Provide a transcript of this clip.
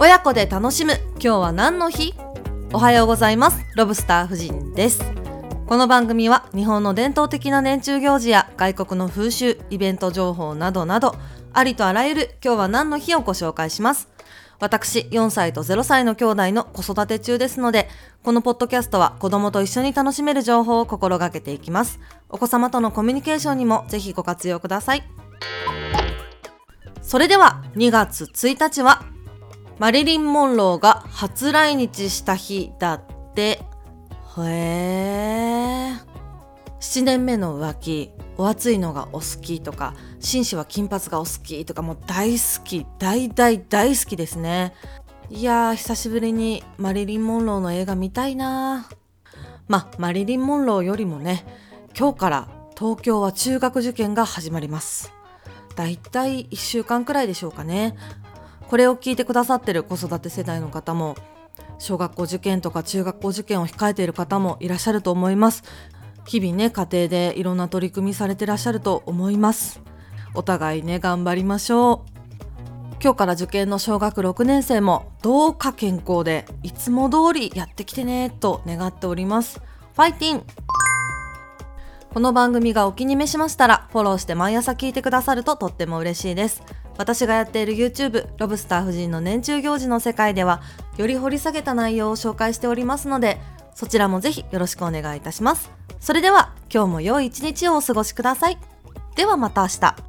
親子で楽しむ。今日は何の日？おはようございます。ロブスター夫人です。この番組は日本の伝統的な年中行事や外国の風習イベント情報などなどありとあらゆる今日は何の日をご紹介します。私4歳と0歳の兄弟の子育て中ですのでこのポッドキャストは子供と一緒に楽しめる情報を心がけていきます。お子様とのコミュニケーションにもぜひご活用ください。それでは2月1日はマリリン・モンローが初来日した日だって。へえ7年目の浮気お熱いのがお好きとか紳士は金髪がお好きとかもう大好き大大大好きですね。いやー久しぶりにマリリン・モンローの映画見たいなまあマリリン・モンローよりもね今日から東京は中学受験が始まります。だいたい1週間くらいでしょうかね。これを聞いてくださってる子育て世代の方も小学校受験とか中学校受験を控えている方もいらっしゃると思います。日々ね家庭でいろんな取り組みされてらっしゃると思います。お互いね頑張りましょう。今日から受験の小学6年生もどうか健康でいつも通りやってきてねと願っております。ファイティン。この番組がお気に召しましたらフォローして毎朝聞いてくださるととっても嬉しいです。私がやっている YouTube ロブスター夫人の年中行事の世界ではより掘り下げた内容を紹介しておりますのでそちらもぜひよろしくお願いいたします。それでは今日も良い一日をお過ごしください。ではまた明日。